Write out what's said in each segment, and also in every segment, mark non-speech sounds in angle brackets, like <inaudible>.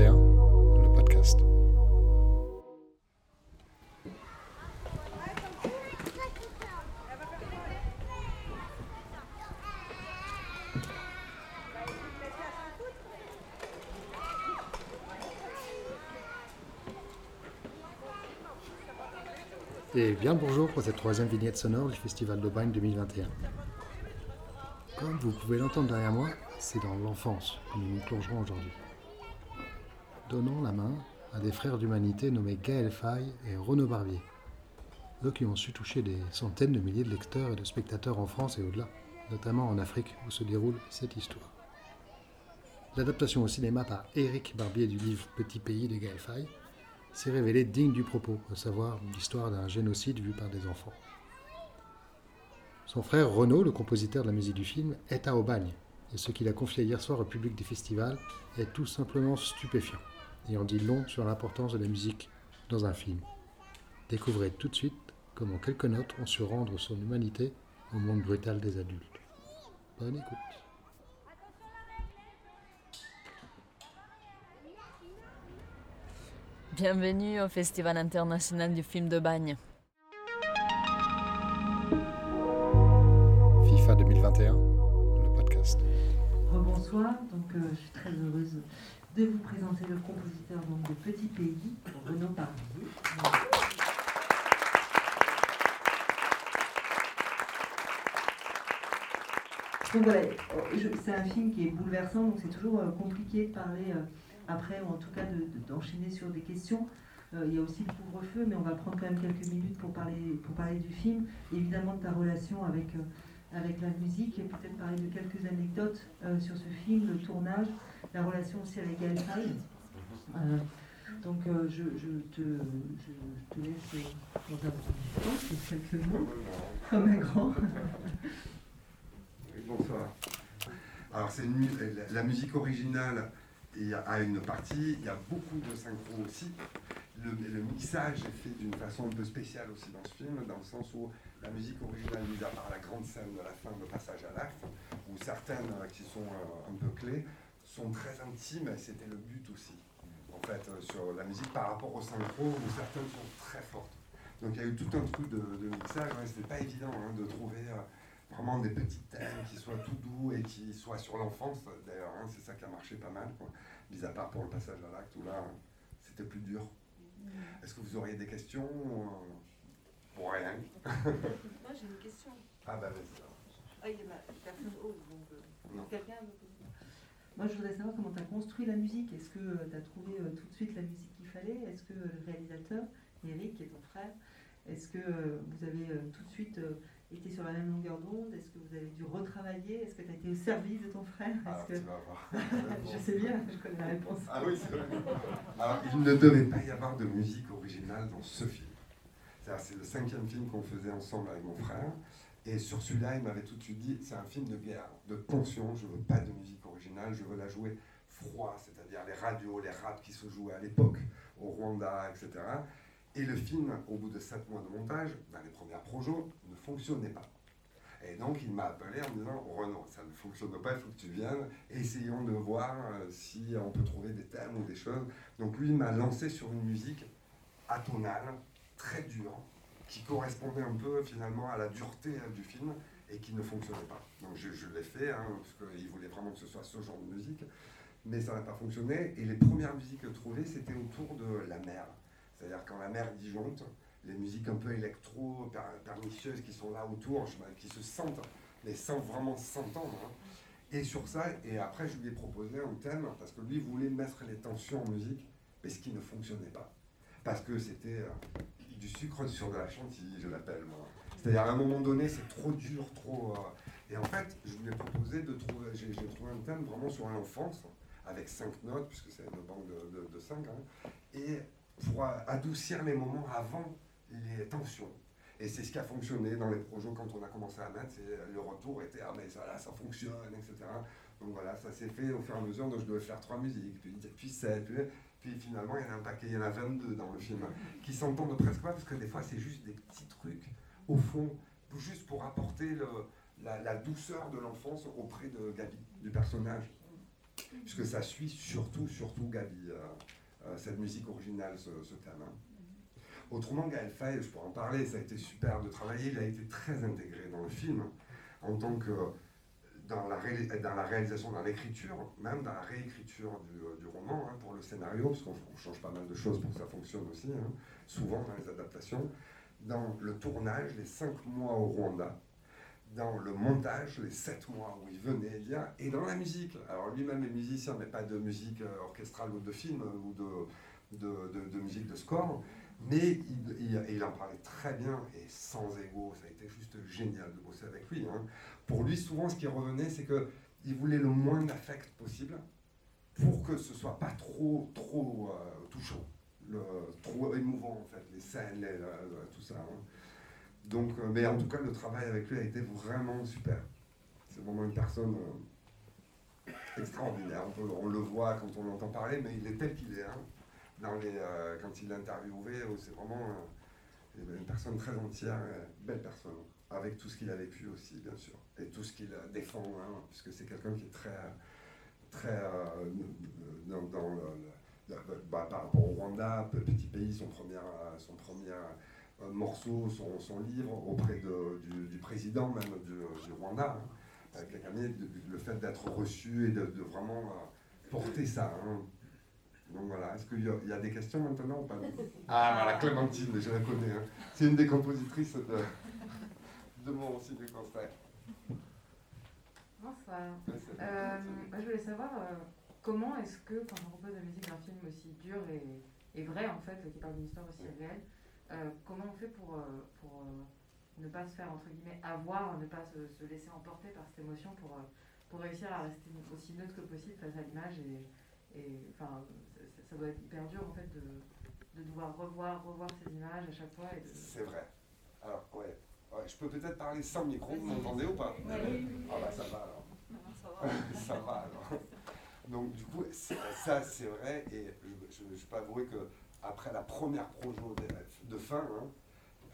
2021, le podcast. Et bien bonjour pour cette troisième vignette sonore du Festival d'Aubagne 2021. Comme vous pouvez l'entendre derrière moi, c'est dans l'enfance que nous nous plongerons aujourd'hui. Donnons la main à des frères d'humanité nommés Gaël Faye et Renaud Barbier. Eux qui ont su toucher des centaines de milliers de lecteurs et de spectateurs en France et au-delà, notamment en Afrique où se déroule cette histoire. L'adaptation au cinéma par Éric Barbier du livre Petit pays de Gaël Faye s'est révélée digne du propos, à savoir l'histoire d'un génocide vu par des enfants. Son frère Renaud, le compositeur de la musique du film, est à Aubagne, et ce qu'il a confié hier soir au public des festivals est tout simplement stupéfiant et en dit long sur l'importance de la musique dans un film. Découvrez tout de suite comment quelques notes ont su rendre son humanité au monde brutal des adultes. Bonne écoute. Bienvenue au Festival international du film de Bagne. FIFA 2021, le podcast. Rebonsoir, donc euh, je suis très heureuse de vous présenter le compositeur donc, de Petit Pays, Renaud Barbier. Donc voilà, je- c'est un film qui est bouleversant, donc c'est toujours euh, compliqué de parler euh, après, ou en tout cas de- de- d'enchaîner sur des questions. Euh, il y a aussi le couvre-feu, mais on va prendre quand même quelques minutes pour parler, pour parler du film, évidemment de ta relation avec, avec la musique, et peut-être parler de quelques anecdotes sur ce film, le tournage, la relation aussi avec Gaël donc euh, je, te, laisse euh, dans un petit temps, quelques mots, comme un grand. Bonsoir. Alors, c'est mu- la, musique originale a, a une partie, il y a beaucoup de synchro aussi. Le, le mixage est fait d'une façon un peu spéciale aussi dans ce film, dans le sens où la musique originale, mis à part la grande scène de la fin de passage à l'acte, où certaines euh, qui sont euh, un peu clés, sont très intimes, et c'était le but aussi, en fait, euh, sur la musique par rapport au synchro, où certaines sont très fortes. Donc il y a eu tout un truc de, de mixage, hein, c'était pas évident hein, de trouver euh, vraiment des petits thèmes qui soient tout doux et qui soient sur l'enfance, d'ailleurs, hein, c'est ça qui a marché pas mal, quoi. mis à part pour le passage à l'acte où là, c'était plus dur. Est-ce que vous auriez des questions euh, Pour rien? <laughs> <laughs> Moi j'ai une question. Ah bah vas-y. Ah, il y a personne ose, donc euh, quelqu'un veut poser Moi je voudrais savoir comment tu as construit la musique. Est-ce que tu as trouvé euh, tout de suite la musique qu'il fallait? Est-ce que le réalisateur, Eric, qui est ton frère, est-ce que euh, vous avez euh, tout de suite euh, été sur la même longueur d'onde? Est-ce que vous avez dû retravailler? Est-ce que tu as été au service de ton frère? Alors tu vas voir. <laughs> Je sais bien, je connais la réponse. Ah oui, c'est vrai. Alors, il ne devait pas y avoir de musique originale dans ce film. C'est le cinquième film qu'on faisait ensemble avec mon frère. Et sur celui-là, il m'avait tout de suite dit c'est un film de guerre, de tension. Je veux pas de musique originale. Je veux la jouer froid, c'est-à-dire les radios, les raps qui se jouaient à l'époque au Rwanda, etc. Et le film, au bout de sept mois de montage, dans les premières projets, ne fonctionnait pas. Et donc il m'a appelé en me disant Renaud, ça ne fonctionne pas, il faut que tu viennes, essayons de voir euh, si on peut trouver des thèmes ou des choses. Donc lui il m'a lancé sur une musique atonale, très dure, qui correspondait un peu finalement à la dureté euh, du film et qui ne fonctionnait pas. Donc je, l'ai fait, hein, parce qu'il voulait vraiment que ce soit ce genre de musique, mais ça n'a pas fonctionné. Et les premières musiques trouvées, c'était autour de la mer. C'est-à-dire quand la mer disjoncte, les musiques un peu électro, per- pernicieuses qui sont là autour, qui se sentent, mais sans vraiment s'entendre. hein. Et sur ça, et après je lui ai proposé un thème, parce que lui voulait mettre les tensions en musique, mais ce qui ne fonctionnait pas. Parce que c'était euh, du sucre sur de la chantilly, je l'appelle moi. C'est-à-dire à un moment donné, c'est trop dur, trop... euh, Et en fait, je lui ai proposé de trouver, j'ai trouvé un thème vraiment sur l'enfance, avec cinq notes, puisque c'est une banque de, cinq, hein, et pour adoucir les moments avant les tensions. Et c'est ce qui a fonctionné dans les projets quand on a commencé à mettre. Le retour était ah mais ça là ça fonctionne, etc. Donc voilà, ça s'est fait au fur et à mesure. Donc je devais faire trois musiques, puis, puis puis, puis finalement il y en a un paquet, il y en a 22 dans le film, qui s'entendent presque pas parce que des fois c'est juste des petits trucs au fond, juste pour apporter la, douceur de l'enfance auprès de Gabi, du personnage. puisque ça suit surtout, surtout Gabi, cette musique originale, ce, thème. Hein. Autrement, Gaël Faye, je pourrais en parler, ça a été super de travailler, il a été très intégré dans le film en tant que dans la, dans la réalisation, dans l'écriture, même dans la réécriture du, roman hein, pour le scénario, parce qu'on change pas mal de choses pour que ça fonctionne aussi, hein, souvent dans les adaptations, dans le tournage, les cinq mois au Rwanda, dans le montage, les sept mois où il venait dire, et dans la musique. Alors lui-même est musicien, mais pas de musique euh, orchestrale ou de film ou de, de, de musique de score. Mais il, en parlait très bien et sans ego. Ça a été juste génial de bosser avec lui. Hein. Pour lui, souvent, ce qui revenait, c'est qu'il voulait le moins d'affect possible pour que ce soit pas trop, trop euh, touchant, trop émouvant en fait, les scènes, tout ça. Hein. Donc, euh, mais en tout cas, le travail avec lui a été vraiment super. C'est vraiment une personne euh, extraordinaire. On, le voit quand on l'entend parler, mais il est tel qu'il est. Hein euh, quand il l'a interviewé, c'est vraiment euh, une personne très entière, euh, belle personne, avec tout ce qu'il a vécu aussi, bien sûr, et tout ce qu'il défend, hein, puisque c'est quelqu'un qui est très, très bah, par rapport au Rwanda, petit pays, son premier, son premier morceau, son, livre auprès du, président même du, Rwanda, hein, le fait d'être reçu et de, vraiment porter ça. Hein, donc voilà, est-ce qu'il y, a des questions maintenant ou pas <laughs> Ah voilà, Clémentine, je la connais. Hein. C'est une des compositrices de, de mon ciné concert. Bonsoir. Euh, je voulais savoir euh, comment est-ce que, quand on propose la musique d'un film aussi dur et, et, vrai, en fait, qui parle d'une histoire aussi réelle, euh, comment on fait pour, pour ne pas se faire, entre guillemets, avoir, ne pas se, se laisser emporter par cette émotion pour, pour réussir à rester aussi neutre que possible face à l'image et, et enfin, ça doit être hyper dur en fait de, de devoir revoir, revoir ces images à chaque fois. De... C'est vrai. Alors, ouais. ouais. Je peux peut-être parler sans micro, vous m'entendez ou pas? Oui. Ah bah ça va alors. <laughs> <laughs> ça va. alors. Donc du coup, ça c'est vrai, et je, je, peux avouer que après la première projo de, de fin, hein,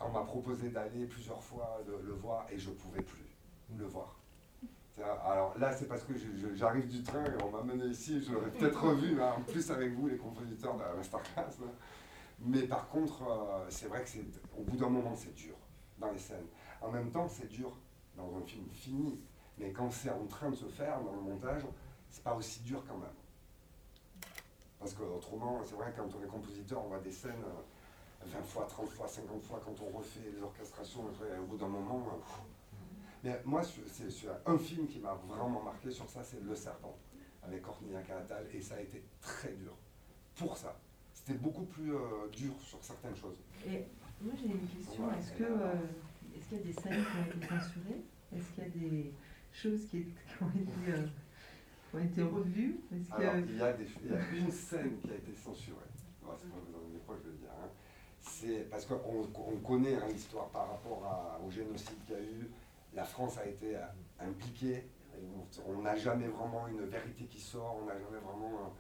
on m'a proposé d'aller plusieurs fois le voir et je pouvais plus le voir. Alors là, c'est parce que j'arrive du train et on m'a mené ici, je l'aurais peut-être revu, hein, en plus avec vous, les compositeurs de la Masterclass. Mais par contre, euh, c'est vrai que au bout d'un moment, c'est dur dans les scènes. En même temps, c'est dur dans un film fini. Mais quand c'est en train de se faire dans le montage, c'est pas aussi dur quand même. Parce qu'autrement, c'est vrai, quand on est compositeur, on voit des scènes 20 euh, fois, 30 fois, 50 fois, quand on refait les orchestrations, au bout d'un moment, euh, mais moi, c'est un film qui m'a vraiment marqué sur ça, c'est Le Serpent, avec Cornelia Canatal, et ça a été très dur pour ça. C'était beaucoup plus euh, dur sur certaines choses. Et moi, j'ai une question. Est-ce que euh, est-ce qu'il y a des scènes qui ont été censurées? Est-ce qu'il y a des choses qui, ont été euh, ont été revues? Alors, il, y a des, il y a une scène qui a été censurée. c'est pas je dire. Hein. C'est parce qu'on on connaît hein, l'histoire par rapport au génocide qu'il y a eu, la France a été euh, impliquée. On n'a jamais vraiment une vérité qui sort, on n'a jamais vraiment.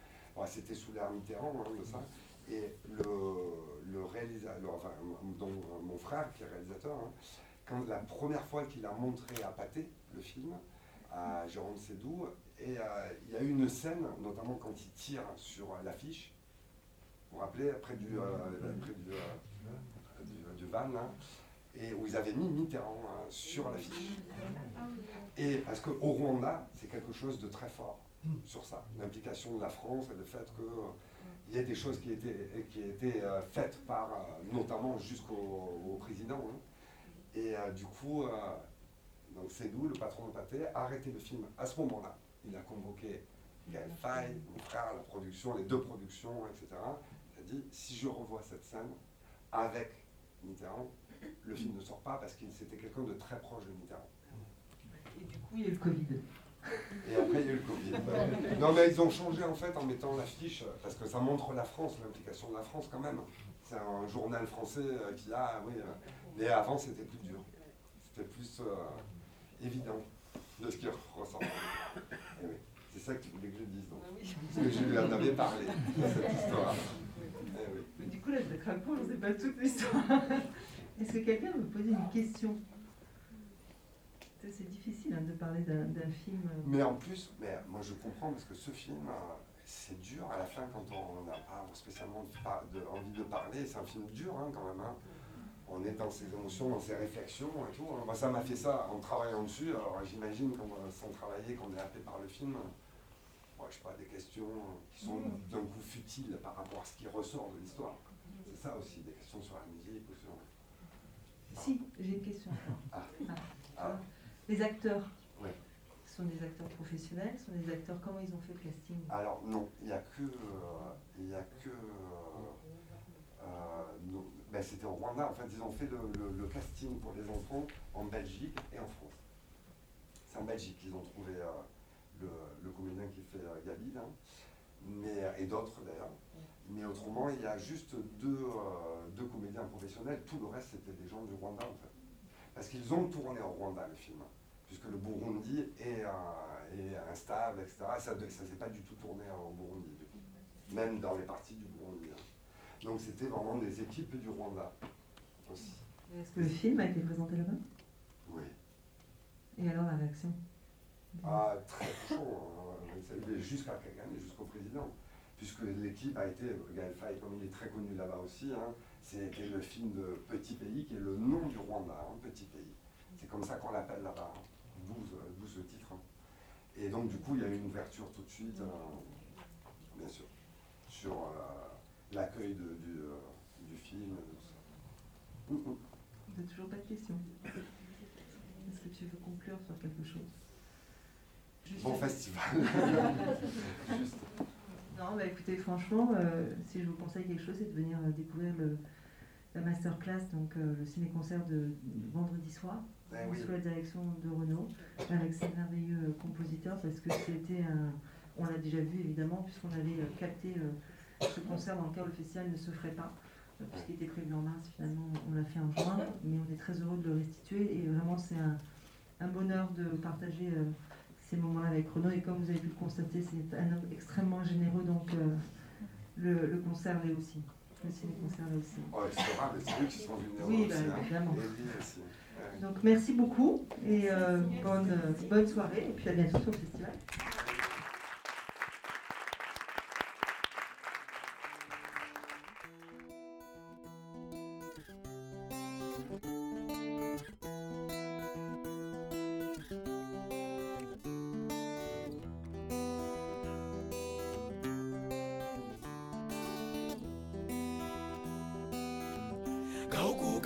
C'était sous l'ère Mitterrand hein, de ça. Et le, réalisateur, enfin, mon frère qui est réalisateur, hein, quand la première fois qu'il a montré à Pâté le film, à Jérôme Sédou, et euh, il y a eu une scène, notamment quand il tire sur l'affiche, vous vous rappelez, près du, euh, du, du, van, et où ils avaient mis Mitterrand hein, sur l'affiche. Et parce qu'au Rwanda, c'est quelque chose de très fort sur ça, l'implication de la France et le fait qu'il euh, y ait des choses qui étaient, qui étaient euh, faites par, euh, notamment jusqu'au président. Hein. Et du coup, donc Sédou, le patron de Pathé, a arrêté le film à ce moment-là. Il a convoqué Gaël Faye, mon frère, la production, les deux productions, etc. Il a dit, si je revois cette scène avec Mitterrand, le film ne sort pas parce qu'il c'était quelqu'un de très proche de Mitterrand. Et du coup, il y a eu le Covid. Et après, il y a eu le Covid. <laughs> non, mais ils ont changé en fait en mettant l'affiche, parce que ça montre la France, l'implication de la France quand même. C'est un journal français euh, qui a, oui. Euh, mais avant, c'était plus dur. C'était plus euh, évident de ce qui ressort. Oui. C'est ça que tu voulais que je dise, donc. Parce que je lui en avais parlé de cette histoire. Et oui. Mais du coup, là, je je ne sais pas toute l'histoire. Est-ce que quelqu'un veut poser une question? C'est difficile. hein, de parler d'un film. Euh. Mais en plus, mais moi je comprends parce que ce film, c'est dur à la fin quand on n'a pas spécialement de, envie de parler. C'est un film dur hein, quand même. Hein. On est dans ses émotions, dans ses réflexions et tout. Moi, ça m'a fait ça en travaillant dessus. Alors j'imagine sans travailler, qu'on est appelé par le film, moi, je sais pas, des questions qui sont d'un coup futiles par rapport à ce qui ressort de l'histoire. C'est ça aussi, des questions sur la musique ou sur. Si, j'ai une question. Ah. Ah. Ah. Les acteurs, sont des acteurs professionnels, sont des acteurs, comment ils ont fait le casting? Alors non, il n'y a que, euh, il y a que euh, euh, ben, c'était au Rwanda, en fait ils ont fait le, casting pour les enfants en Belgique et en France. C'est en Belgique qu'ils ont trouvé le, comédien qui fait Gabi, mais, et d'autres d'ailleurs. Mais autrement, il y a juste deux, deux comédiens professionnels, tout le reste c'était des gens du Rwanda en fait. Parce qu'ils ont tourné au Rwanda le film puisque le Burundi est, instable, etc. Ça ne s'est pas du tout tourné au Burundi, même dans les parties du Burundi. Hein. Donc c'était vraiment des équipes du Rwanda aussi. Est-ce que le film a été présenté là-bas? Oui. Et alors la réaction? Ah, très chaud. Hein. Jusqu'à Kagame, jusqu'au président. Puisque l'équipe a été, Gaël Faye, comme il est très connu là-bas aussi, hein, c'était le film de Petit Pays, qui est le nom du Rwanda, Petit Pays. C'est comme ça qu'on l'appelle là-bas. 12, titres. Hein. Et donc, du coup, il y a eu une ouverture tout de suite, euh, bien sûr, sur euh, l'accueil du, euh, du, film. Tout ça. Vous n'avez toujours pas de questions Est-ce que tu veux conclure sur quelque chose? Bon festival. <laughs> Juste. Non, bah écoutez, franchement, si je vous conseille quelque chose, c'est de venir découvrir le, la masterclass, donc le ciné-concert de vendredi soir. Ben sous la direction de Renaud, avec ces merveilleux euh, compositeurs, parce que c'était un. On l'a déjà vu évidemment, puisqu'on avait euh, capté euh, ce concert dans le cas où le festival ne se ferait pas, puisqu'il était prévu en mars, finalement on l'a fait en juin, mais on est très heureux de le restituer et vraiment c'est un, bonheur de partager ces moments-là avec Renaud. Et comme vous avez pu le constater, c'est un homme extrêmement généreux, donc le, concert l'est aussi. Le ciné-concert l'est aussi. Oh, c'est c'est eux qui sont Oui, bah, hein. évidemment. Donc merci beaucoup et euh, bonne, bonne soirée et puis à bientôt sur le festival.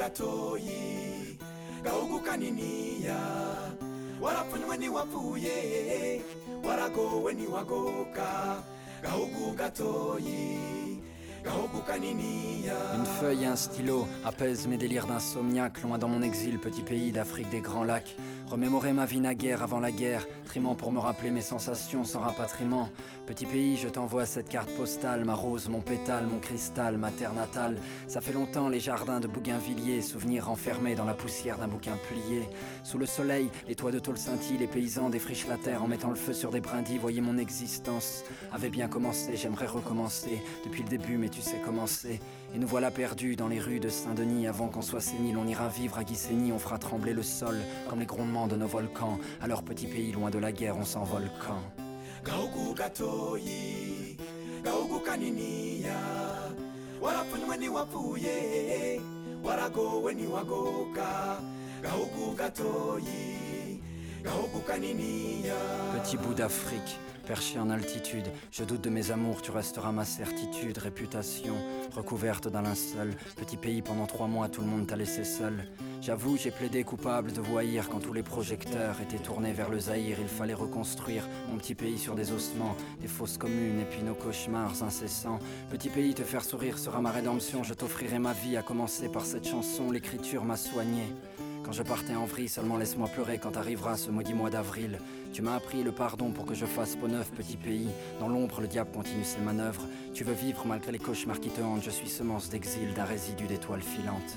gatoyi gahugu kaniniya warapfunywe ntiwapfuye waragowe ntiwagoka. Gahugu gatoyi Une feuille et un stylo apaisent mes délires d'insomniaque, loin dans mon exil, petit pays d'Afrique des grands lacs. Remémorer ma vie naguère avant la guerre, trimant pour me rappeler mes sensations sans rapatriement. Petit pays, je t'envoie cette carte postale, ma rose, mon pétale, mon cristal, ma terre natale. Ça fait longtemps les jardins de Bougainvilliers, souvenirs enfermés dans la poussière d'un bouquin plié. Sous le soleil, les toits de tôle scintillent, les paysans défrichent la terre en mettant le feu sur des brindilles. Voyez mon existence avait bien commencé, j'aimerais recommencer depuis le début, mais tu Et nous voilà perdus dans les rues de Saint-Denis. Avant qu'on soit sénile, on ira vivre à Guissény, on fera trembler le sol comme les grondements de nos volcans. À leur petit pays, loin de la guerre, on s'envole quand? Petit bout d'Afrique Perché en altitude, je doute de mes amours, tu resteras ma certitude, réputation, recouverte d'un linceul. Petit pays pendant trois mois, tout le monde t'a laissé seul. J'avoue, j'ai plaidé coupable de voyir quand tous les projecteurs étaient tournés vers le Zaïre. Il fallait reconstruire mon petit pays sur des ossements, des fausses communes et puis nos cauchemars incessants. Petit pays, te faire sourire sera ma rédemption. Je t'offrirai ma vie, à commencer par cette chanson. L'écriture m'a soigné. Quand je partais en vrille, seulement laisse-moi pleurer quand arrivera ce maudit mois d'avril. Tu m'as appris le pardon pour que je fasse peau neuf, petit pays. Dans l'ombre, le diable continue ses manœuvres. Tu veux vivre malgré les cauchemars qui te hantent. Je suis semence d'exil d'un résidu d'étoiles filantes.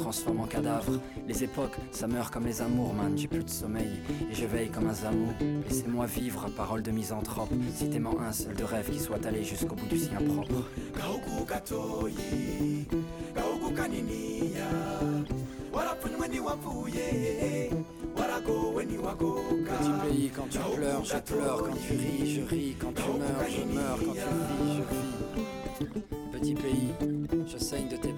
transforme en cadavre, les époques, ça meurt comme les amours, man. J'ai plus de sommeil et je veille comme un zamou. Laissez-moi vivre, parole de misanthrope. Citez-moi un seul de rêve qui soit allé jusqu'au bout du sien propre. Petit pays, quand tu pleures, je pleure, quand tu ris, je ris, quand tu meurs, je meurs, quand tu vis, je vis. Petit pays, je saigne de tes